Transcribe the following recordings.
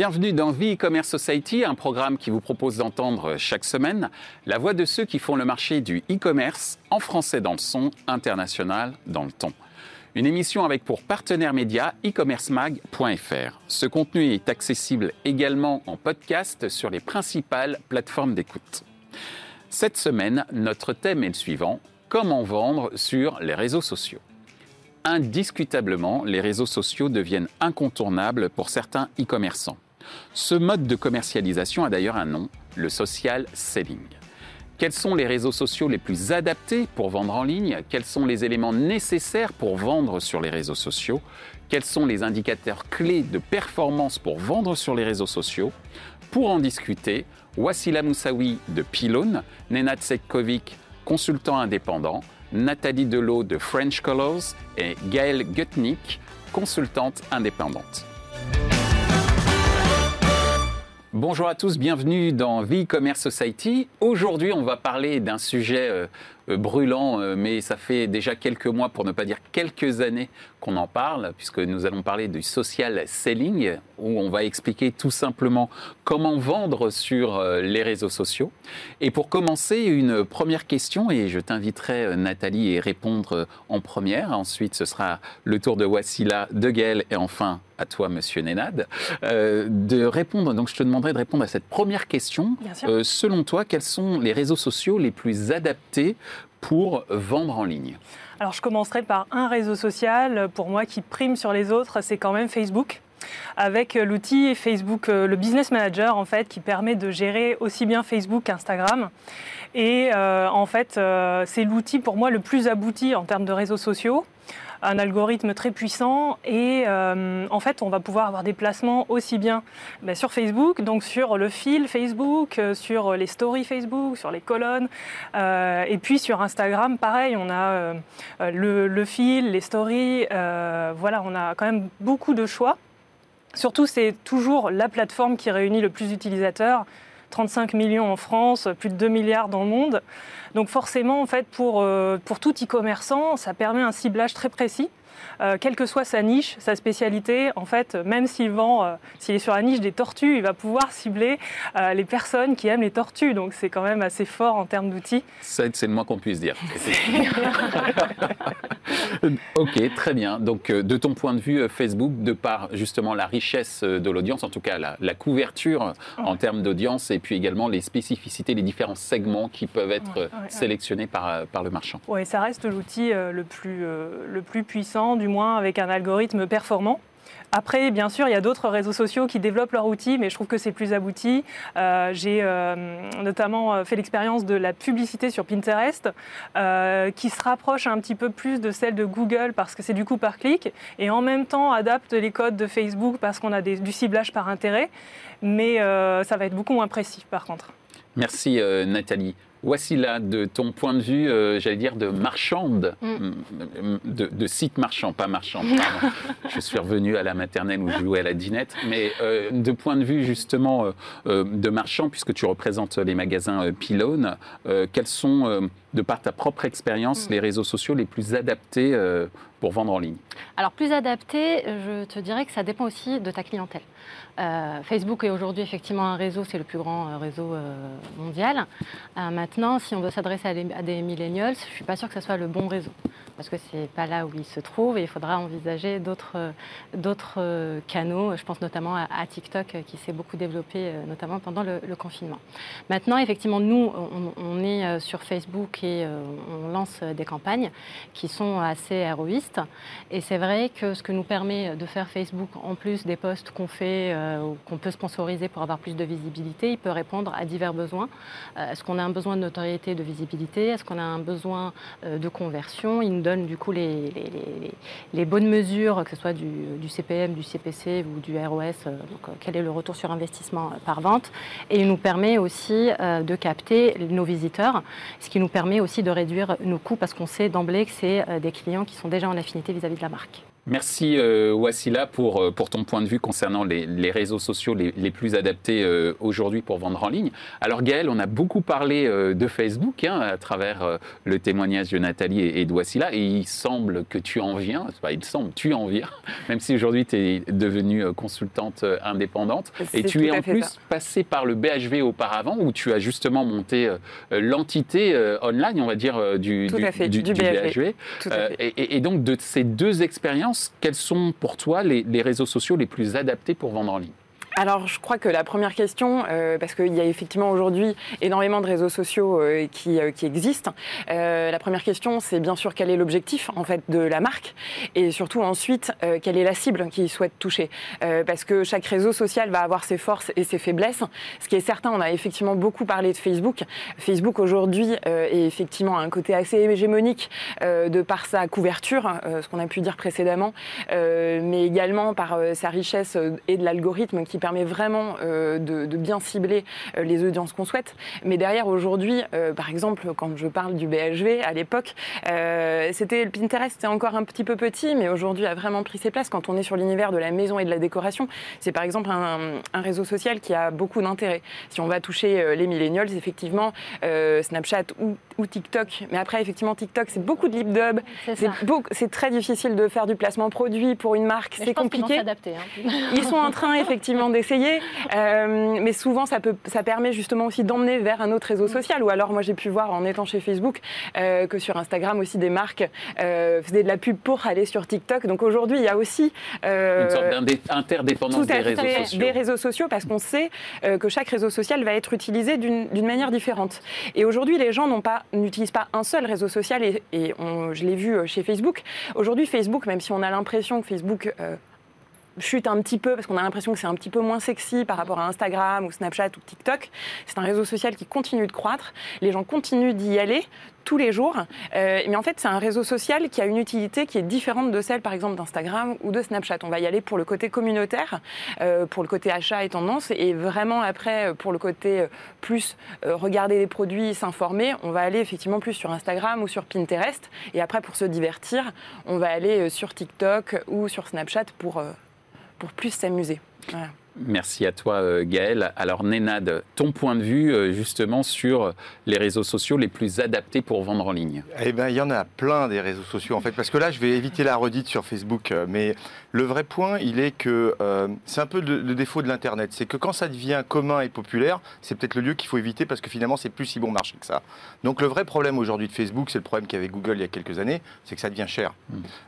Bienvenue dans Vie E-Commerce Society, un programme qui vous propose d'entendre chaque semaine la voix de ceux qui font le marché du e-commerce en français dans le son, international dans le ton. Une émission avec pour partenaire média e-commercemag.fr. Ce contenu est accessible également en podcast sur les principales plateformes d'écoute. Cette semaine, notre thème est le suivant comment vendre sur les réseaux sociaux indiscutablement, les réseaux sociaux deviennent incontournables pour certains e-commerçants. Ce mode de commercialisation a d'ailleurs un nom, le social selling. Quels sont les réseaux sociaux les plus adaptés pour vendre en ligne? Quels sont les éléments nécessaires pour vendre sur les réseaux sociaux? Quels sont les indicateurs clés de performance pour vendre sur les réseaux sociaux? Pour en discuter, Wassila Moussaoui de Pylone, Nenad Sekkovic, consultant indépendant, Nathalie Delot de French Colors et Gaëlle Gutnick, consultante indépendante. Bonjour à tous, bienvenue dans Vie Commerce Society. Aujourd'hui, on va parler d'un sujet euh, euh, brûlant, euh, mais ça fait déjà quelques mois, pour ne pas dire quelques années, qu'on en parle, puisque nous allons parler du social selling, où on va expliquer tout simplement comment vendre sur euh, les réseaux sociaux. Et pour commencer, une première question, et je t'inviterai Nathalie à répondre en première. Ensuite, ce sera le tour de Wassila, de Gaël, et enfin à toi, Monsieur Nénad, de répondre. Donc, je te demanderai de répondre à cette première question. selon toi, quels sont les réseaux sociaux les plus adaptés pour vendre en ligne? Alors je commencerai par un réseau social, pour moi, qui prime sur les autres, c'est quand même Facebook avec l'outil Facebook, euh, le Business Manager en fait, qui permet de gérer aussi bien Facebook qu'Instagram. Et euh, en fait, euh, c'est l'outil pour moi le plus abouti en termes de réseaux sociaux un algorithme très puissant et euh, en fait on va pouvoir avoir des placements aussi bien ben, sur Facebook, donc sur le fil Facebook, euh, sur les stories Facebook, sur les colonnes euh, et puis sur Instagram pareil on a le, le, fil, les stories, voilà on a quand même beaucoup de choix. Surtout c'est toujours la plateforme qui réunit le plus d'utilisateurs. 35 millions en France, plus de 2 milliards dans le monde. Donc forcément, en fait, pour, euh, pour tout e-commerçant, ça permet un ciblage très précis. Euh, quelle que soit sa niche, sa spécialité, en fait, même s'il vend, euh, s'il est sur la niche des tortues, il va pouvoir cibler les personnes qui aiment les tortues. Donc c'est quand même assez fort en termes d'outils. C'est le moins qu'on puisse dire. ok, très bien. Donc de ton point de vue, Facebook, de par justement la richesse de l'audience, en tout cas la, couverture en termes d'audience, et puis également les spécificités, les différents segments qui peuvent être sélectionnés par, par le marchand. Oui, ça reste l'outil le, plus, le plus puissant, du moins avec un algorithme performant. Après, bien sûr, il y a d'autres réseaux sociaux qui développent leur outil, mais je trouve que c'est plus abouti. Euh, j'ai euh, notamment euh, fait l'expérience de la publicité sur Pinterest, qui se rapproche un petit peu plus de celle de Google parce que c'est du coup par clic, et en même temps adapte les codes de Facebook parce qu'on a du ciblage par intérêt, mais ça va être beaucoup moins précis par contre. Merci Nathalie. Voici là, de ton point de vue, euh, j'allais dire, de marchande, mm. Mm, de, site marchand, pas marchande. je suis revenu à la maternelle où je jouais à la dinette, mais euh, de point de vue justement euh, de marchand, puisque tu représentes les magasins Pylone, quels sont, de par ta propre expérience, mm. les réseaux sociaux les plus adaptés pour vendre en ligne Alors plus adaptés, je te dirais que ça dépend aussi de ta clientèle. Euh, Facebook est aujourd'hui effectivement un réseau, c'est le plus grand euh, réseau euh, mondial. maintenant, si on veut s'adresser à, des millennials, je ne suis pas sûre que ce soit le bon réseau parce que ce n'est pas là où il se trouve et il faudra envisager d'autres canaux. Je pense notamment à, TikTok qui s'est beaucoup développé, notamment pendant le, confinement. Maintenant, effectivement, nous, on, est sur Facebook et on lance des campagnes qui sont assez héroïstes. Et c'est vrai que ce que nous permet de faire Facebook, en plus des posts qu'on fait euh, qu'on peut sponsoriser pour avoir plus de visibilité, il peut répondre à divers besoins. Euh, est-ce qu'on a un besoin de notoriété, de visibilité? Est-ce qu'on a un besoin euh, de conversion? Du coup les, bonnes mesures, que ce soit du, CPM, du CPC ou du ROS, donc quel est le retour sur investissement par vente. Et il nous permet aussi de capter nos visiteurs, ce qui nous permet aussi de réduire nos coûts parce qu'on sait d'emblée que c'est des clients qui sont déjà en affinité vis-à-vis de la marque. Merci euh, Wassila pour, euh, pour ton point de vue concernant les, les réseaux sociaux les, les plus adaptés euh, aujourd'hui pour vendre en ligne. Alors Gaël, on a beaucoup parlé euh, de Facebook hein, à travers le témoignage de Nathalie et, et de Wassila et il semble que tu en viens, il semble, tu en viens, même si aujourd'hui tu es devenue consultante indépendante et tu es en plus ça. passé par le BHV auparavant où tu as justement monté l'entité online, on va dire, du, Tout du, à fait, du- BHV. Tout à fait. et, et- et donc, de ces deux expériences, quels sont pour toi les, réseaux sociaux les plus adaptés pour vendre en ligne Alors, je crois que la première question, euh, parce qu'il y a effectivement aujourd'hui énormément de réseaux sociaux euh, qui, euh, qui existent, euh, la première question, c'est bien sûr quel est l'objectif en fait de la marque, et surtout ensuite euh, quelle est la cible qu'il souhaite toucher, Euh, parce que chaque réseau social va avoir ses forces et ses faiblesses. Ce qui est certain, on a effectivement beaucoup parlé de Facebook. Facebook aujourd'hui est effectivement un côté assez hégémonique de par sa couverture, ce qu'on a pu dire précédemment, mais également par sa richesse et de l'algorithme qui permet vraiment euh, de, de bien cibler euh, les audiences qu'on souhaite. Mais derrière, aujourd'hui, euh, par exemple, quand je parle du BHV, à l'époque, c'était le Pinterest, c'était encore un petit peu petit, mais aujourd'hui a vraiment pris ses places. Quand on est sur l'univers de la maison et de la décoration, c'est par exemple un, un réseau social qui a beaucoup d'intérêt. Si on va toucher les millennials, effectivement, euh, Snapchat ou, ou TikTok. Mais après, effectivement, TikTok, c'est beaucoup de lip dub. C'est très difficile de faire du placement produit pour une marque. C'est vont compliqué. s'adapter. hein. Ils sont en train effectivement d'essayer, euh, mais souvent ça, peut, ça permet justement aussi d'emmener vers un autre réseau social. Ou alors moi j'ai pu voir en étant chez Facebook euh, que sur Instagram aussi des marques euh, faisaient de la pub pour aller sur TikTok. Donc aujourd'hui il y a aussi Une sorte d'interdépendance des réseaux fait sociaux. des réseaux sociaux parce qu'on sait que chaque réseau social va être utilisé d'une manière différente. Et aujourd'hui, les gens pas n'utilisent pas un seul réseau social et, et on- je l'ai vu chez Facebook. Aujourd'hui, Facebook, même si on a l'impression que Facebook chute un petit peu parce qu'on a l'impression que c'est un petit peu moins sexy par rapport à Instagram ou Snapchat ou TikTok. C'est un réseau social qui continue de croître. Les gens continuent d'y aller tous les jours. Euh, mais en fait, c'est un réseau social qui a une utilité qui est différente de celle, par exemple, d'Instagram ou de Snapchat. On va y aller pour le côté communautaire, euh, pour le côté achat et tendance, et vraiment après, euh, pour le côté plus regarder les produits, s'informer, on va aller effectivement plus sur Instagram ou sur Pinterest. Et après, pour se divertir, on va aller sur TikTok ou sur Snapchat pour, pour plus s'amuser. Merci à toi euh, Gaël. Alors Nénad, ton point de vue euh, justement sur les réseaux sociaux les plus adaptés pour vendre en ligne? Eh bien, il y en a plein des réseaux sociaux, en fait, parce que là, je vais éviter la redite sur Facebook, euh, mais le vrai point, il est que euh, c'est un peu le, le défaut de l'Internet, c'est que quand ça devient commun et populaire, c'est peut-être le lieu qu'il faut éviter, parce que finalement, c'est plus si bon marché que ça. Donc, le vrai problème aujourd'hui de Facebook, c'est le problème qu'avait Google il y a quelques années, c'est que ça devient cher.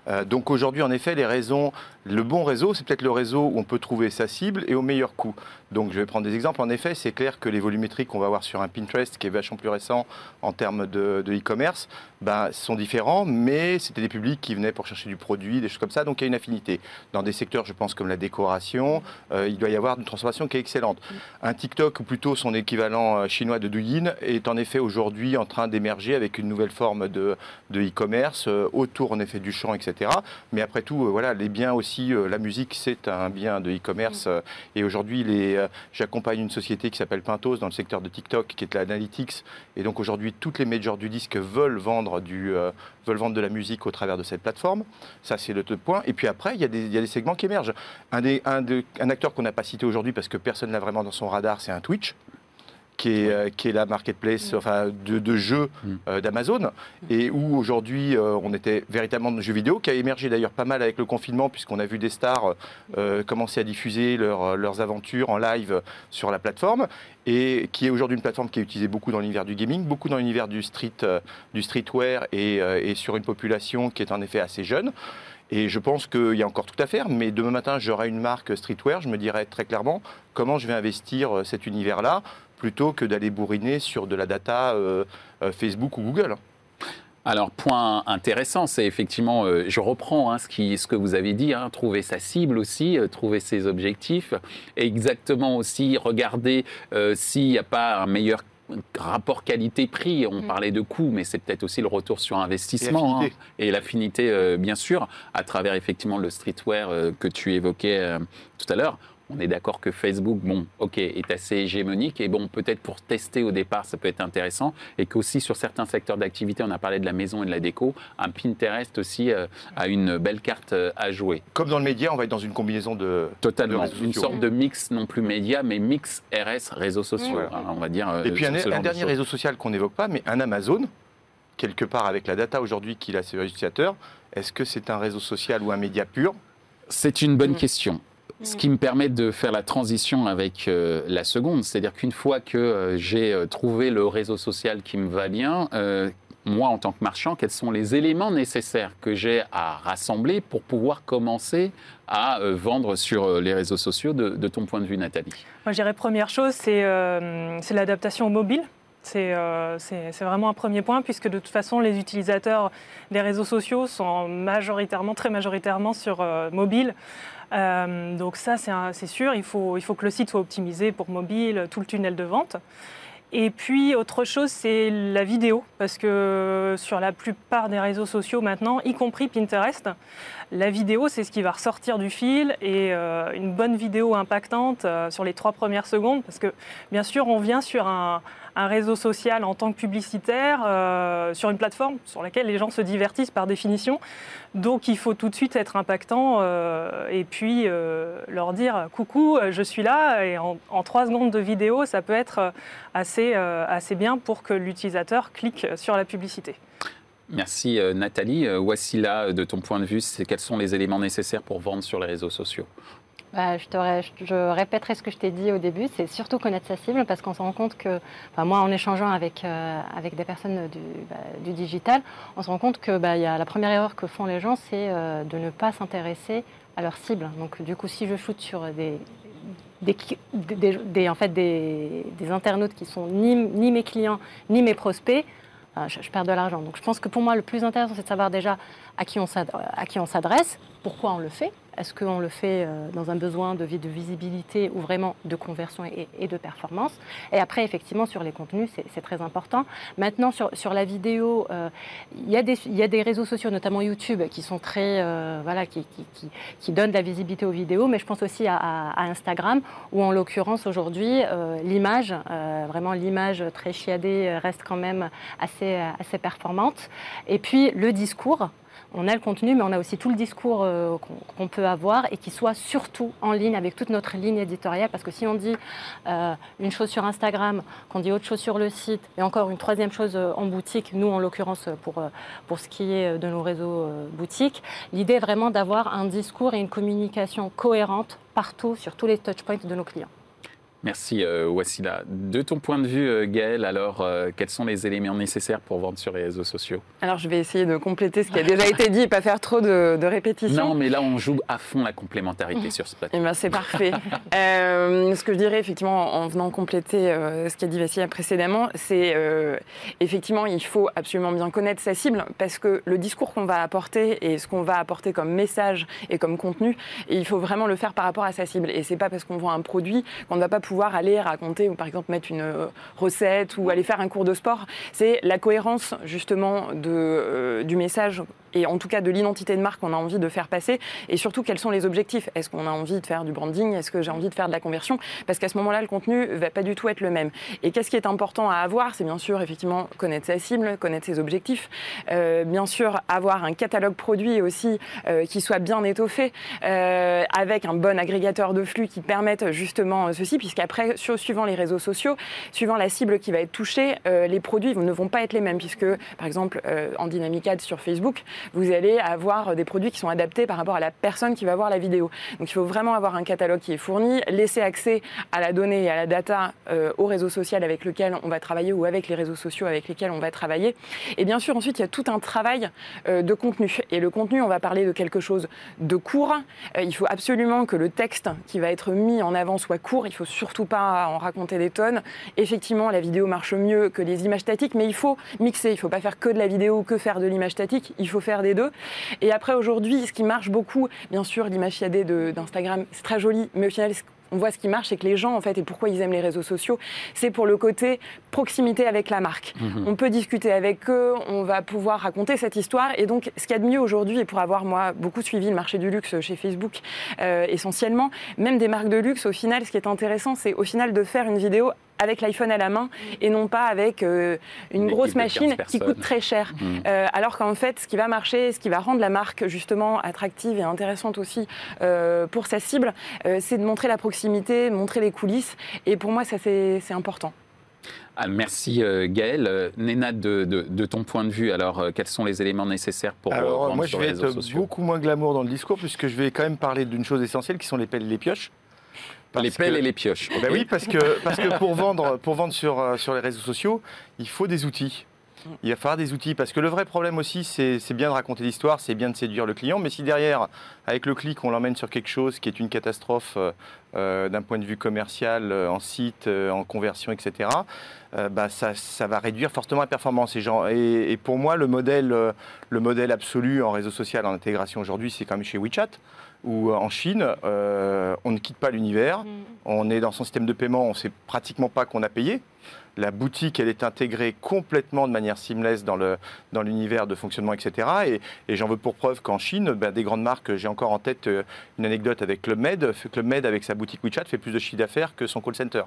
Euh, donc, aujourd'hui, en effet, les raisons, le bon réseau, c'est peut-être le réseau où on peut trouver sa cible au meilleur coût. Donc, je vais prendre des exemples. En effet, c'est clair que les volumétriques qu'on va avoir sur un Pinterest, qui est vachement plus récent en termes de e-commerce, ben, sont différents, mais c'était des publics qui venaient pour chercher du produit, des choses comme ça, donc il y a une affinité. Dans des secteurs, je pense, comme la décoration, euh, il doit y avoir une transformation qui est excellente. Un TikTok, ou plutôt son équivalent euh, chinois de Douyin, est en effet aujourd'hui en train d'émerger avec une nouvelle forme de e-commerce, euh, autour en effet du champ, etc. Mais après tout, euh, voilà, les biens aussi, la musique, c'est un bien de e-commerce. euh, et aujourd'hui, j'accompagne une société qui s'appelle Pintos dans le secteur de TikTok, qui est l'analytics. Et donc aujourd'hui, toutes les majors du disque veulent vendre, euh, veulent vendre de la musique au travers de cette plateforme. Ça, c'est le point. Et puis après, il y, a des, segments qui émergent. Un, un acteur qu'on n'a pas cité aujourd'hui parce que personne n'a vraiment dans son radar, c'est un Twitch. Qui est, euh, qui est la marketplace enfin, de, de jeux Mm. euh, d'Amazon et où aujourd'hui euh, on était véritablement dans le jeu vidéo qui a émergé d'ailleurs pas mal avec le confinement puisqu'on a vu des stars euh, commencer à diffuser leurs- leurs aventures en live sur la plateforme et qui est aujourd'hui une plateforme qui est utilisée beaucoup dans l'univers du gaming, beaucoup dans l'univers du street, euh, du streetwear et, euh, et sur une population qui est en effet assez jeune. Et je pense qu'il y a encore tout à faire, mais demain matin, j'aurai une marque streetwear, je me dirais très clairement comment je vais investir cet univers-là plutôt que d'aller bourriner sur de la data euh, euh, Facebook ou Google. Alors, point intéressant, c'est effectivement, euh, je reprends hein, ce, qui, ce que vous avez dit, hein, trouver sa cible aussi, euh, trouver ses objectifs, et exactement aussi regarder euh, s'il n'y a pas un meilleur rapport qualité-prix. On Mm. parlait de coût, mais c'est peut-être aussi le retour sur investissement l'affinité. hein, et l'affinité, euh, bien sûr, à travers effectivement le streetwear euh, que tu évoquais euh, tout à l'heure. On est d'accord que Facebook, bon, ok, est assez hégémonique et bon, peut-être pour tester au départ, ça peut être intéressant et qu'aussi sur certains secteurs d'activité, on a parlé de la maison et de la déco, un Pinterest aussi euh, a une belle carte euh, à jouer. Comme dans le média, on va être dans une combinaison de totalement, de une sorte de mix non plus média, mais mix RS réseaux sociaux, hein, on va dire. euh, Et puis un, genre un de dernier réseau social qu'on n'évoque pas, mais un Amazon, quelque part avec la data aujourd'hui qu'il a ses utilisateurs, est-ce que c'est un réseau social ou un média pur? C'est une bonne Mm. question. Ce qui me permet de faire la transition avec euh, la seconde, c'est-à-dire qu'une fois que euh, j'ai euh, trouvé le réseau social qui me va bien, moi en tant que marchand, quels sont les éléments nécessaires que j'ai à rassembler pour pouvoir commencer à vendre sur les réseaux sociaux de, de ton point de vue, Nathalie? Moi, je dirais première chose, c'est c'est l'adaptation au mobile. C'est euh, c'est- vraiment un premier point, puisque de toute façon, les utilisateurs des réseaux sociaux sont majoritairement, très majoritairement sur euh, mobile. Euh, donc ça, c'est sûr, il faut, que le site soit optimisé pour mobile, tout le tunnel de vente. Et puis, autre chose, c'est la vidéo, parce que sur la plupart des réseaux sociaux maintenant, y compris Pinterest, la vidéo, c'est ce qui va ressortir du fil et une bonne vidéo impactante sur les trois premières secondes, parce que bien sûr, on vient sur un, un réseau social en tant que publicitaire, euh, sur une plateforme sur laquelle les gens se divertissent par définition. Donc, il faut tout de suite être impactant euh, et puis euh, leur dire coucou, je suis là. Et en, trois secondes de vidéo, ça peut être assez, assez bien pour que l'utilisateur clique sur la publicité. Merci Nathalie. Wassila, euh, de ton point de vue, quels sont les éléments nécessaires pour vendre sur les réseaux sociaux? Bah, je, te répéterai ce que je t'ai dit au début, c'est surtout connaître sa cible parce qu'on se rend compte que, moi en échangeant avec, euh, des personnes du, bah, du digital, on se rend compte que bah, y a la première erreur que font les gens, c'est euh, de ne pas s'intéresser à leur cible. Donc du coup, si je shoote sur des, internautes qui sont ni, mes clients ni mes prospects, euh, je, perds de l'argent. Donc je pense que pour moi, le plus intéressant, c'est de savoir déjà à qui on s'adresse, pourquoi on le fait. Est-ce qu'on le fait euh, dans un besoin de, vi- de visibilité ou vraiment de conversion et, de performance Et après, effectivement, sur les contenus, c'est très important. Maintenant, sur, la vidéo, euh, il y, a des- réseaux sociaux, notamment YouTube, qui sont très, euh, voilà, qui, donnent de la visibilité aux vidéos, mais je pense aussi à, Instagram, où en l'occurrence aujourd'hui, l'image, vraiment l'image très chiadée, reste quand même assez, assez performante. Et puis le discours. On a le contenu, mais on a aussi tout le discours euh, qu'on peut avoir et qui soit surtout en ligne avec toute notre ligne éditoriale. Parce que si on dit euh, une chose sur Instagram, qu'on dit autre chose sur le site, et encore une troisième chose euh, en boutique, nous en l'occurrence pour, pour ce qui est de nos réseaux boutiques, l'idée est vraiment d'avoir un discours et une communication cohérente partout sur tous les touchpoints de nos clients. Merci euh, Wassila. De ton point de vue, euh, Gaël, alors, euh, quels sont les éléments nécessaires pour vendre sur les réseaux sociaux? Alors je vais essayer de compléter ce qui a déjà été dit et pas faire trop de, de répétitions. Non, mais là, on joue à fond la complémentarité sur ce plateau. Eh ben, c'est parfait. Euh, ce que je dirais effectivement en venant compléter ce qu'a dit Vassia précédemment, c'est effectivement il faut absolument bien connaître sa cible parce que le discours qu'on va apporter et ce qu'on va apporter comme message et comme contenu, il faut vraiment le faire par rapport à sa cible. Et c'est pas parce qu'on vend un produit qu'on ne va pas pouvoir aller raconter ou par exemple mettre une euh, recette ou aller faire un cours de sport. C'est la cohérence justement euh, du message et en tout cas de l'identité de marque qu'on a envie de faire passer. Et surtout quels sont les objectifs? Est-ce qu'on a envie de faire du branding? Est-ce que j'ai envie de faire de la conversion? Parce qu'à ce moment-là, le contenu va pas du tout être le même. Et qu'est-ce qui est important à avoir? C'est bien sûr effectivement connaître sa cible, connaître ses objectifs, Euh, bien sûr avoir un catalogue produit aussi euh, qui soit bien étoffé euh, avec un bon agrégateur de flux qui permette justement euh, ceci, puisqu'après, suivant les réseaux sociaux, suivant la cible qui va être touchée, euh, les produits ne vont pas être les mêmes, puisque par exemple euh, en Dynamic Ads sur Facebook, vous allez avoir des produits qui sont adaptés par rapport à la personne qui va voir la vidéo. Donc il faut vraiment avoir un catalogue qui est fourni, laisser accès à la donnée et à la data euh, au réseau social avec lequel on va travailler ou avec les réseaux sociaux avec lesquels on va travailler. Et bien sûr, ensuite, il y a tout un travail euh, de contenu. Et le contenu, on va parler de quelque chose de court. Euh, il faut absolument que le texte qui va être mis en avant soit court. Il faut surtout pas en raconter des tonnes. Effectivement, la vidéo marche mieux que les images statiques, mais il faut mixer. Il faut pas faire que de la vidéo que faire de l'image statique. Il faut faire des deux. Et après, aujourd'hui, ce qui marche beaucoup, bien sûr, l'image chiadée de- d'Instagram, c'est très joli, mais au final, on voit ce qui marche et que les gens, en fait, et pourquoi ils aiment les réseaux sociaux, c'est pour le côté proximité avec la marque. Mhm. On peut discuter avec eux, on va pouvoir raconter cette histoire. Et donc, ce qu'il y a de mieux aujourd'hui, et pour avoir, moi, beaucoup suivi le marché du luxe chez Facebook, euh, essentiellement, même des marques de luxe, au final, ce qui est intéressant, c'est au final de faire une vidéo avec l'iPhone à la main et non pas avec euh, une, Une grosse équipe de 15 machine qui coûte très cher. Mhm. Euh, alors qu'en fait, ce qui va marcher, ce qui va rendre la marque justement attractive et intéressante aussi euh, pour sa cible, euh, c'est de montrer la proximité, montrer les coulisses. Et pour moi, ça c'est important. Ah, merci euh, Gaël. Néna, de, de- de ton point de vue, alors euh, quels sont les éléments nécessaires pour Alors, moi, je vais les réseaux être sociaux? beaucoup moins glamour dans le discours, puisque je vais quand même parler d'une chose essentielle qui sont les pelles et les pioches. Parce Les pelles que- et les pioches. Ben oui, parce que, parce que pour vendre, pour vendre sur, euh, sur les réseaux sociaux, il faut des outils. Il va falloir des outils parce que le vrai problème aussi, c'est bien de raconter l'histoire, c'est bien de séduire le client, mais si derrière, avec le clic, on l'emmène sur quelque chose qui est une catastrophe euh, euh, d'un point de vue commercial, euh, en site, euh, en conversion, etc., bah, ça, ça va réduire fortement la performance. Et, genre- et- et pour moi, le modèle, le modèle absolu en réseau social, en intégration aujourd'hui, c'est quand même chez WeChat ou en Chine, euh, on ne quitte pas l'univers. On est dans son système de paiement, on ne sait pratiquement pas qu'on a payé. La boutique, elle est intégrée complètement de manière seamless dans le dans l'univers de fonctionnement, etc. Et, et j'en veux pour preuve qu'en Chine, ben, des grandes marques, j'ai encore en tête euh, une anecdote avec Club Med. Club Med, avec sa boutique WeChat, fait plus de chiffre d'affaires que son call center.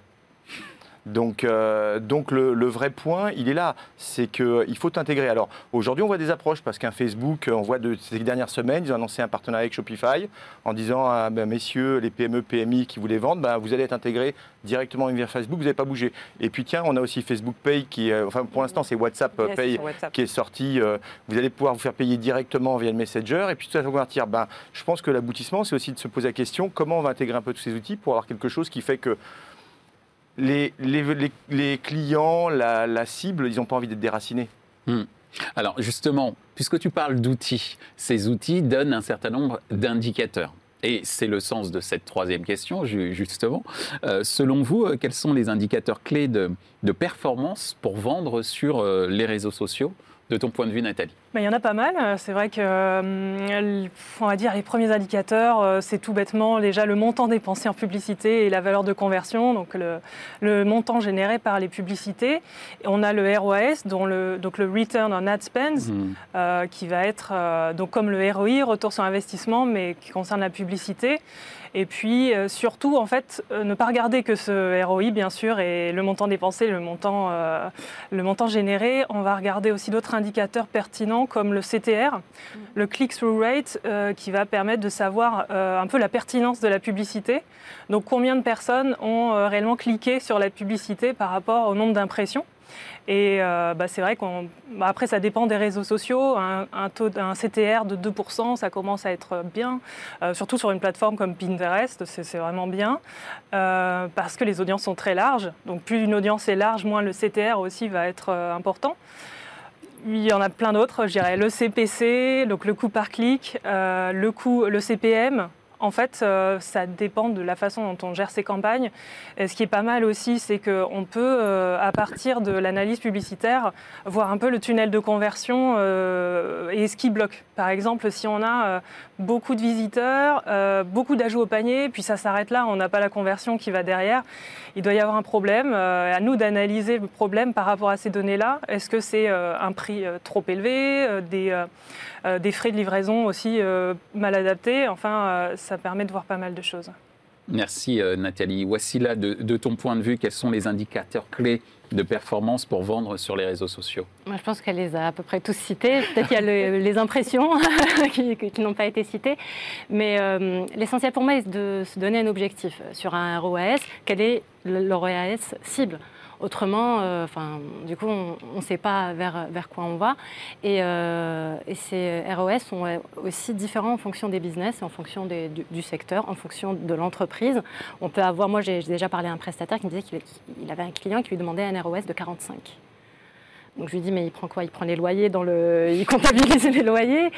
Donc, euh, donc le, le vrai point, il est là, c'est qu'il faut intégrer. Alors aujourd'hui, on voit des approches parce qu'un Facebook, on voit de ces dernières semaines, ils ont annoncé un partenariat avec Shopify en disant à ben, messieurs, les PME, PMI qui voulaient vendre, ben, vous allez être intégrés directement vers Facebook, vous n'allez pas bouger. Et puis tiens, on a aussi Facebook Pay qui, euh, enfin pour l'instant c'est WhatsApp euh, Yes, Pay WhatsApp. qui est sorti. euh, vous allez pouvoir vous faire payer directement via le Messenger et puis tout ça va convertir. Ben, je pense que l'aboutissement, c'est aussi de se poser la question comment on va intégrer un peu tous ces outils pour avoir quelque chose qui fait que les, clients, la, cible, ils n'ont pas envie d'être déracinés. Alors justement, puisque tu parles d'outils, ces outils donnent un certain nombre d'indicateurs. Et c'est le sens de cette troisième question, ju- justement. Euh, selon vous, euh, quels sont les indicateurs clés de, de performance pour vendre sur euh, les réseaux sociaux, de ton point de vue, Nathalie? Ben, Il y en a pas mal. C'est vrai que, euh, on va dire, les premiers indicateurs, euh, c'est tout bêtement déjà le montant dépensé en publicité et la valeur de conversion, donc le, le montant généré par les publicités. Et on a le ROAS, dont le, donc le Return on Ad Spends, Hmm. euh, qui va être donc comme le ROI, retour sur investissement, mais qui concerne la publicité. Et puis euh, surtout, en fait, euh, ne pas regarder que ce ROI, bien sûr, et le montant dépensé, le montant, euh, le montant généré. On va regarder aussi d'autres indicateurs pertinents comme le CTR, le click-through rate, qui va permettre de savoir un peu la pertinence de la publicité. Donc combien de personnes ont réellement cliqué sur la publicité par rapport au nombre d'impressions. Et euh, bah, c'est vrai qu'on. bah, après, ça dépend des réseaux sociaux. Un, CTR de 2%, ça commence à être bien. Euh, surtout sur une plateforme comme Pinterest, c'est vraiment bien. Euh, parce que les audiences sont très larges. Donc, plus une audience est large, moins le CTR aussi va être important. Il y en a plein d'autres, je dirais le CPC, donc le coût par clic, le coût, le CPM. En fait, euh, ça dépend de la façon dont on gère ses campagnes. Et ce qui est pas mal aussi, c'est qu'on peut, euh, à partir de l'analyse publicitaire, voir un peu le tunnel de conversion euh, et ce qui bloque. Par exemple, si on a beaucoup de visiteurs, beaucoup d'ajouts au panier, puis ça s'arrête là, on n'a pas la conversion qui va derrière, il doit y avoir un problème. À nous d'analyser le problème par rapport à ces données-là. Est-ce que c'est un prix trop élevé, des, des frais de livraison aussi mal adaptés? Enfin, ça permet de voir pas mal de choses. Merci euh, Nathalie. Voici là, de, de ton point de vue, quels sont les indicateurs clés de performance pour vendre sur les réseaux sociaux? Moi, je pense qu'elle les a à peu près tous cités. Peut-être qu'il y a le- les impressions qui, qui n'ont pas été citées. Mais euh, l'essentiel pour moi est de se donner un objectif sur un ROAS. Quel est le le ROAS cible? Autrement, euh, du coup, on ne sait pas vers, vers quoi on va. Et, euh, et ces ROS sont aussi différents en fonction des business en fonction des- du, du secteur, en fonction de l'entreprise. On peut avoir, moi j'ai déjà parlé à un prestataire qui me disait qu'il il avait un client qui lui demandait un ROS de 45. Donc je lui dis mais il prend quoi? Il prend les loyers dans le, il comptabilise les loyers,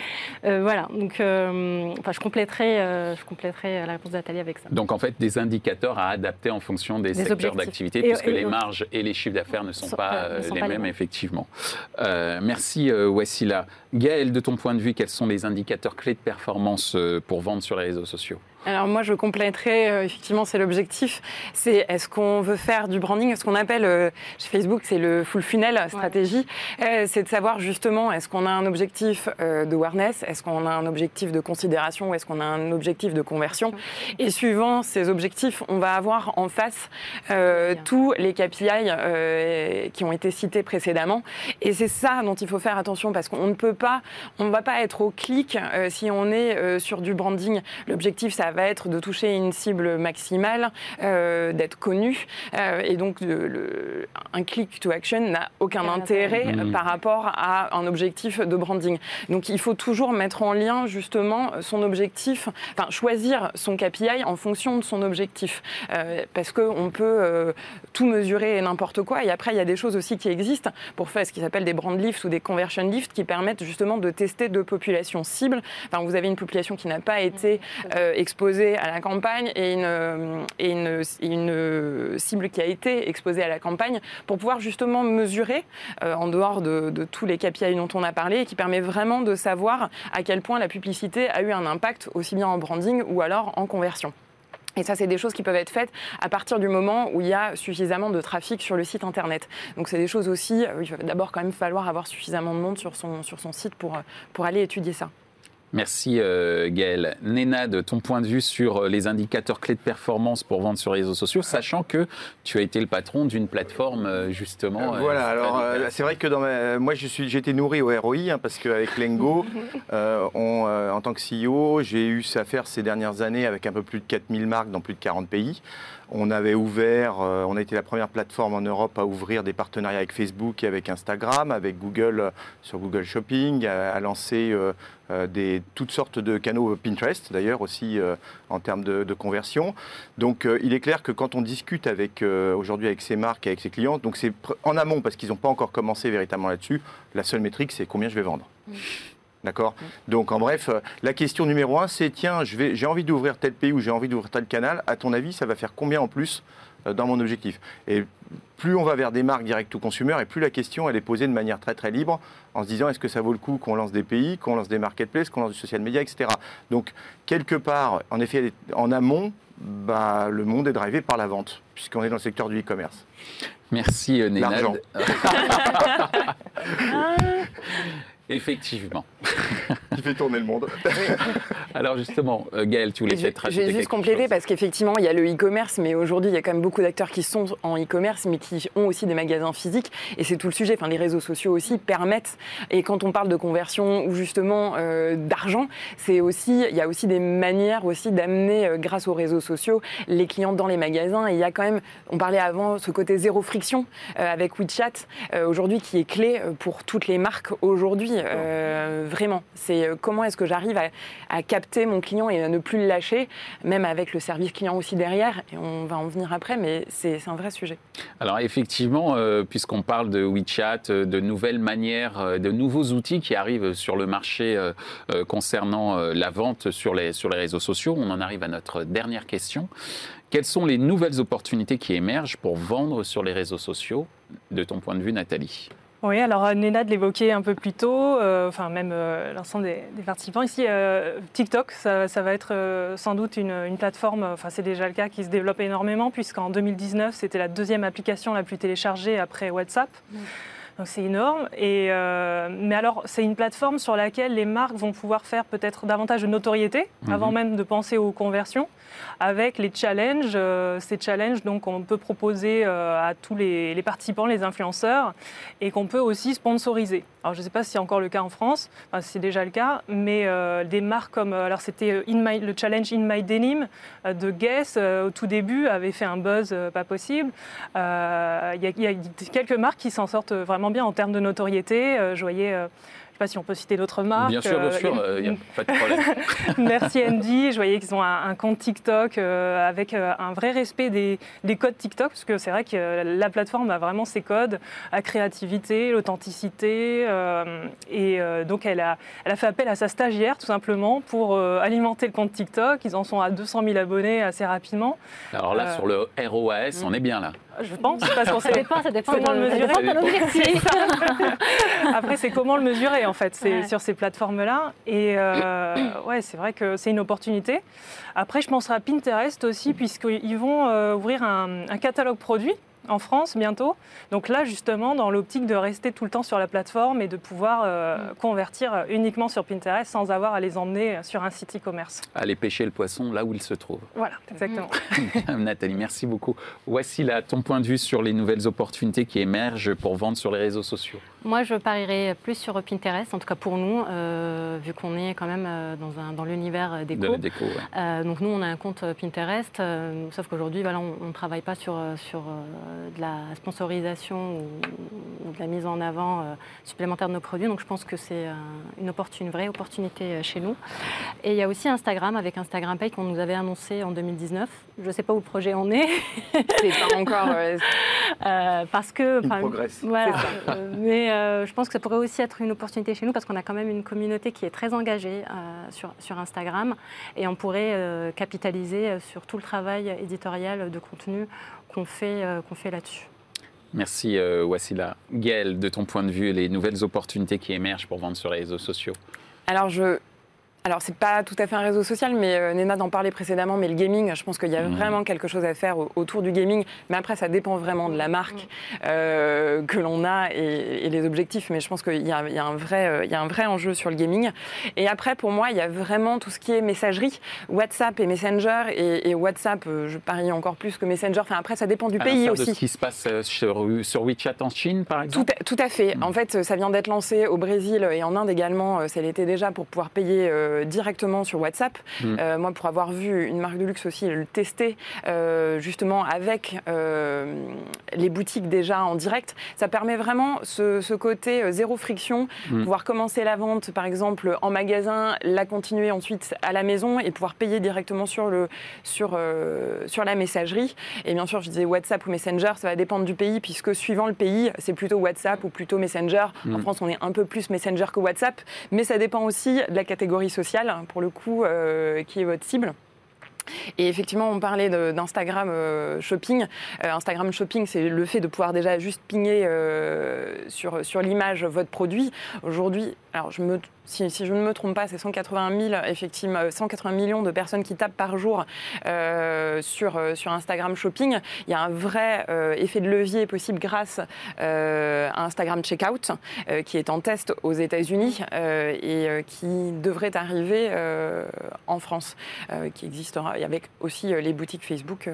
Euh, voilà. Donc euh, enfin je compléterai, euh, je compléterai la réponse de Nathalie avec ça. Donc en fait, des indicateurs à adapter en fonction des, Des secteurs d'activité, puisque et- les marges et les chiffres d'affaires ne sont Sont- pas ne sont les pas mêmes, effectivement. Merci Wassila. Gaël, de ton point de vue, quels sont les indicateurs clés de performance pour vendre sur les réseaux sociaux? Alors moi, je compléterai, euh, effectivement, c'est l'objectif. C'est est-ce qu'on veut faire du branding? Ce qu'on appelle euh, chez Facebook, c'est le full funnel stratégie. Euh, c'est de savoir justement, est-ce qu'on a un objectif de awareness? Est-ce qu'on a un objectif de considération? Ou est-ce qu'on a un objectif de conversion? Et suivant ces objectifs, on va avoir en face tous les KPI qui ont été cités précédemment. Et c'est ça dont il faut faire attention parce qu'on ne peut pas, on ne va pas être au clic si on est sur du branding. L'objectif, ça va être de toucher une cible maximale, euh, d'être connu. Euh, et donc, le, un click to action n'a aucun intérêt mmh. par rapport à un objectif de branding. Donc, il faut toujours mettre en lien justement son objectif, enfin, choisir son KPI en fonction de son objectif. Euh, parce qu'on peut tout mesurer et n'importe quoi. Et après, il y a des choses aussi qui existent pour faire ce qui s'appelle des brand lifts ou des conversion lifts qui permettent justement de tester deux populations cibles. Enfin, vous avez une population qui n'a pas été exposée à la campagne et une, cible qui a été exposée à la campagne pour pouvoir justement mesurer, euh, en dehors de, tous les KPI dont on a parlé, et qui permet vraiment de savoir à quel point la publicité a eu un impact aussi bien en branding ou alors en conversion. Et ça, c'est des choses qui peuvent être faites à partir du moment où il y a suffisamment de trafic sur le site internet. Donc, c'est des choses aussi, euh, il va d'abord quand même falloir avoir suffisamment de monde sur son, site pour aller étudier ça. Merci euh, Gaël. Néna, de ton point de vue sur euh, les indicateurs clés de performance pour vendre sur les réseaux sociaux, sachant que tu as été le patron d'une plateforme euh, justement. voilà, alors c'est vrai que dans moi j'ai été nourri au ROI hein, parce qu'avec Lengo, en tant que CEO, j'ai eu à faire ces dernières années avec un peu plus de 4000 marques dans plus de 40 pays. On avait ouvert, on a été la première plateforme en Europe à ouvrir des partenariats avec Facebook et avec Instagram, avec Google sur Google Shopping, à, lancer des, toutes sortes de canaux Pinterest d'ailleurs aussi en termes de, conversion. Donc il est clair que quand on discute aujourd'hui avec ces marques, avec ces clients, donc c'est en amont parce qu'ils n'ont pas encore commencé véritablement là-dessus, la seule métrique c'est combien je vais vendre. Mmh. D'accord Donc, en bref, euh, la question numéro un, c'est tiens, j'ai envie d'ouvrir tel pays ou j'ai envie d'ouvrir tel canal. À ton avis, ça va faire combien en plus euh, dans mon objectif? Et plus on va vers des marques direct to consumer, et plus la question, elle est posée de manière très très libre, en se disant est-ce que ça vaut le coup qu'on lance des pays, qu'on lance des marketplaces, qu'on lance du social media, etc. Donc, quelque part, en effet, en amont, bah, le monde est drivé par la vente, puisqu'on est dans le secteur du e-commerce. Merci, euh, Nénad. Effectivement. qui fait tourner le monde. Alors justement, euh, Gaël, tu voulais peut-être rajouter Je vais juste compléter parce qu'effectivement, il y a le e-commerce, mais aujourd'hui, il y a quand même beaucoup d'acteurs qui sont en e-commerce, mais qui ont aussi des magasins physiques. Et c'est tout le sujet. Enfin, les réseaux sociaux aussi permettent. Et quand on parle de conversion ou justement euh, d'argent, c'est aussi, il y a aussi des manières aussi d'amener, euh, grâce aux réseaux sociaux, les clients dans les magasins. Et il y a quand même, on parlait avant, ce côté zéro friction avec WeChat aujourd'hui qui est clé pour toutes les marques aujourd'hui. vraiment, c'est euh, comment est-ce que j'arrive à, capter mon client et à ne plus le lâcher, même avec le service client aussi derrière. On va en venir après, mais c'est un vrai sujet. Alors effectivement, euh, puisqu'on parle de WeChat, euh, de nouvelles manières, de nouveaux outils qui arrivent sur le marché concernant la vente sur les, sur les réseaux sociaux, on en arrive à notre dernière question. Quelles sont les nouvelles opportunités qui émergent pour vendre sur les réseaux sociaux, de ton point de vue, Nathalie? Oui, alors euh, Nénad l'évoquait un peu plus tôt, euh, enfin même euh, l'ensemble des, participants. Ici, TikTok, ça, va être sans doute une, plateforme, enfin c'est déjà le cas, qui se développe énormément, puisqu'en 2019, c'était la deuxième application la plus téléchargée après WhatsApp. Donc c'est énorme. Et, mais alors, c'est une plateforme sur laquelle les marques vont pouvoir faire peut-être davantage de notoriété, mhm. avant même de penser aux conversions avec les challenges. Euh, ces challenges, donc, on peut proposer euh, à tous les, participants, les influenceurs, et qu'on peut aussi sponsoriser. Alors, je ne sais pas si c'est encore le cas en France, enfin, c'est déjà le cas, mais euh, des marques comme, alors c'était le challenge In My Denim de Guess, au tout début, avait fait un buzz pas possible. Il y, y, a quelques marques qui s'en sortent vraiment bien en termes de notoriété. je voyais sais pas si on peut citer d'autres marques. Bien sûr, bien sûr, il n'y a pas de problème. Merci Andy. Je voyais qu'ils ont un, compte TikTok euh, avec euh, un vrai respect des, codes TikTok, parce que c'est vrai que la plateforme a vraiment ses codes, la créativité, l'authenticité. Euh, et donc, elle a, elle a fait appel à sa stagiaire, tout simplement, pour alimenter le compte TikTok. Ils en sont à 200 000 abonnés assez rapidement. Alors là, sur le ROAS, on est bien là. Je pense, parce qu'on Ça sait dépend, ça dépend comment de- le ça mesurer. Après, c'est comment le mesurer en fait, c'est Ouais. sur ces plateformes-là. Et euh, ouais, c'est vrai que c'est une opportunité. Après, je penserai à Pinterest aussi, puisqu'ils vont euh, ouvrir un, un catalogue produit en France bientôt. Donc là, justement, dans l'optique de rester tout le temps sur la plateforme et de pouvoir euh, convertir uniquement sur Pinterest sans avoir à les emmener sur un site e-commerce. Aller pêcher le poisson là où il se trouve. Voilà, exactement. Nathalie, merci beaucoup. Voici là ton point de vue sur les nouvelles opportunités qui émergent pour vendre sur les réseaux sociaux. Moi, je parierais plus sur Pinterest, en tout cas pour nous, euh, vu qu'on est quand même euh, dans, un- dans l'univers euh, De déco. la déco, ouais. Euh, donc nous, on a un compte Pinterest, euh, sauf qu'aujourd'hui, voilà, on ne travaille pas sur, sur euh, de la sponsorisation ou, ou de la mise en avant euh, supplémentaire de nos produits. Donc je pense que c'est euh, une, vraie opportunité euh, chez nous. Et il y a aussi Instagram, avec Instagram Pay qu'on nous avait annoncé en 2019. Je ne sais pas où le projet en est, C'est pas encore. parce que... Il progresse. Voilà. Euh, mais euh, je pense que ça pourrait aussi être une opportunité chez nous parce qu'on a quand même une communauté qui est très engagée euh, sur, sur Instagram et on pourrait euh, capitaliser sur tout le travail éditorial de contenu qu'on fait, euh, qu'on fait là-dessus. Merci euh, Wassila. Gaël, de ton point de vue, les nouvelles opportunités qui émergent pour vendre sur les réseaux sociaux. Alors, je. Alors, c'est pas tout à fait un réseau social, mais euh, Néna d'en parlait précédemment, mais le gaming, je pense qu'il y a Mhm. vraiment quelque chose à faire au- autour du gaming. Mais après, ça dépend vraiment de la marque euh, que l'on a et, et les objectifs. Mais je pense qu'il y, a il y a un vrai, euh, il y a un vrai enjeu sur le gaming. Et après, pour moi, il y a vraiment tout ce qui est messagerie, WhatsApp et Messenger. Et, et WhatsApp, euh, je parie encore plus que Messenger. Enfin, après, ça dépend du À pays l'instar de aussi. ce qui se passe sur, sur WeChat en Chine, par Tout exemple à, tout à fait. Mm. En fait, ça vient d'être lancé au Brésil et en Inde également. Ça l'était déjà pour pouvoir payer euh, directement sur WhatsApp. Mm. Euh, moi, pour avoir vu une marque de luxe aussi le tester euh, justement avec les boutiques déjà en direct, ça permet vraiment ce, ce côté zéro friction, Mm. pouvoir commencer la vente par exemple en magasin, la continuer ensuite à la maison et pouvoir payer directement sur, le, sur, sur la messagerie. Et bien sûr, je disais WhatsApp ou Messenger, ça va dépendre du pays, puisque suivant le pays, c'est plutôt WhatsApp ou plutôt Messenger. En Mm. France, on est un peu plus Messenger que WhatsApp, mais ça dépend aussi de la catégorie sociale, pour le coup, euh, qui est votre cible. Et effectivement, on parlait d'Instagram euh, Shopping. Euh, Instagram Shopping, c'est le fait de pouvoir déjà juste pinguer sur, sur l'image votre produit. Aujourd'hui, alors je me, si, je ne me trompe pas, c'est 180, 000, effectivement, euh, 180 millions de personnes qui tapent par jour euh, sur, euh, sur Instagram Shopping. Il y a un vrai euh, effet de levier possible grâce euh, à Instagram Checkout, euh, qui est en test aux États-Unis euh, et euh, qui devrait arriver euh, en France, euh, qui existera et avec aussi euh, les boutiques Facebook.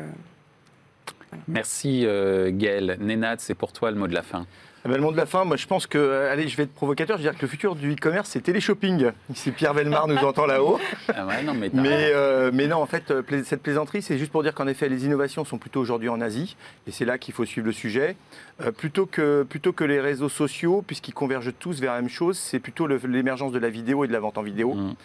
Merci euh, Gaël. Nénad, c'est pour toi le mot de la fin. Ah ben, le mot de la fin, moi je pense que, euh, allez, je vais être provocateur, je veux dire que le futur du e-commerce, c'est téléshopping. Si Pierre Velmar nous entend là-haut. Ah ouais, non, mais t'as- Mais, euh, mais non, en fait, cette plaisanterie, c'est juste pour dire qu'en effet, les innovations sont plutôt aujourd'hui en Asie, et c'est là qu'il faut suivre le sujet. Euh, plutôt, que, plutôt que les réseaux sociaux, puisqu'ils convergent tous vers la même chose, c'est plutôt l'émergence de la vidéo et de la vente en vidéo. Mm.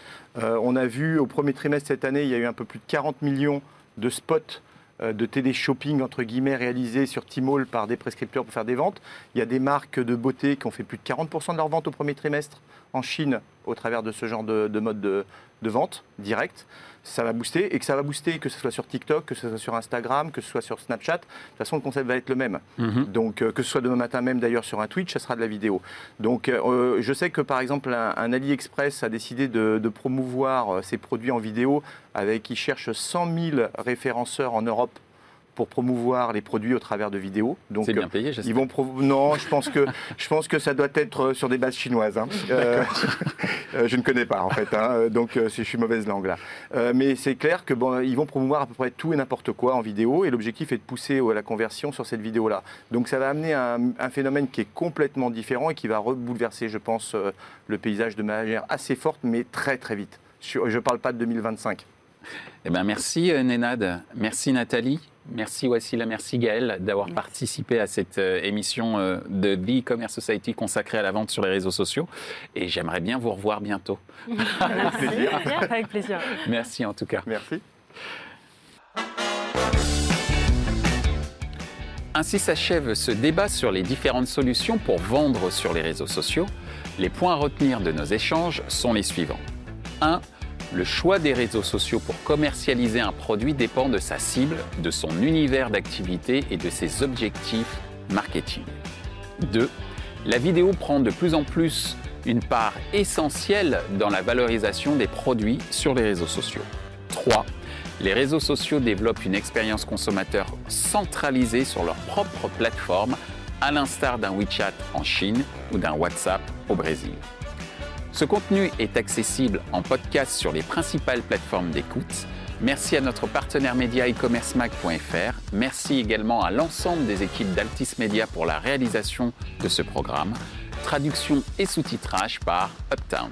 Euh, on a vu au premier trimestre cette année, il y a eu un peu plus de 40 millions de spots de télé-shopping, entre guillemets, réalisés sur Tmall par des prescripteurs pour faire des ventes. Il y a des marques de beauté qui ont fait plus de 40% de leurs ventes au premier trimestre en Chine au travers de ce genre de, de mode de, de vente direct. Ça va booster et que ça va booster, que ce soit sur TikTok, que ce soit sur Instagram, que ce soit sur Snapchat. De toute façon, le concept va être le même. Mhm. Donc, euh, que ce soit demain matin même d'ailleurs sur un Twitch, ça sera de la vidéo. Donc, euh, je sais que par exemple, un, un AliExpress a décidé de, de promouvoir euh, ses produits en vidéo avec, il cherche 100 000 référenceurs en Europe pour promouvoir les produits au travers de vidéos. Donc, C'est euh, bien payé, ils j'espère. vont non, je pense que je pense que ça doit être euh, sur des bases chinoises. hein. Euh, euh, je ne connais pas en fait, hein, donc euh, je suis mauvaise langue là. Euh, mais c'est clair que bon, ils vont promouvoir à peu près tout et n'importe quoi en vidéo, et l'objectif est de pousser euh, la conversion sur cette vidéo-là. Donc ça va amener un, un phénomène qui est complètement différent et qui va rebouleverser, je pense, euh, le paysage de manière assez forte, mais très très vite. Je ne parle pas de 2025. Eh ben, merci euh, Nénad, merci Nathalie, merci Wassila, merci Gaël d'avoir Merci. participé à cette euh, émission euh, de The E-Commerce Society consacrée à la vente sur les réseaux sociaux. Et j'aimerais bien vous revoir bientôt. Merci. Avec plaisir. Merci en tout cas. Merci. Ainsi s'achève ce débat sur les différentes solutions pour vendre sur les réseaux sociaux. Les points à retenir de nos échanges sont les suivants. 1. Le choix des réseaux sociaux pour commercialiser un produit dépend de sa cible, de son univers d'activité et de ses objectifs marketing. 2. La vidéo prend de plus en plus une part essentielle dans la valorisation des produits sur les réseaux sociaux. 3. Les réseaux sociaux développent une expérience consommateur centralisée sur leur propre plateforme, à l'instar d'un WeChat en Chine ou d'un WhatsApp au Brésil. Ce contenu est accessible en podcast sur les principales plateformes d'écoute. Merci à notre partenaire média e-commercemag.fr. Merci également à l'ensemble des équipes d'Altis Media pour la réalisation de ce programme. Traduction et sous-titrage par Uptown.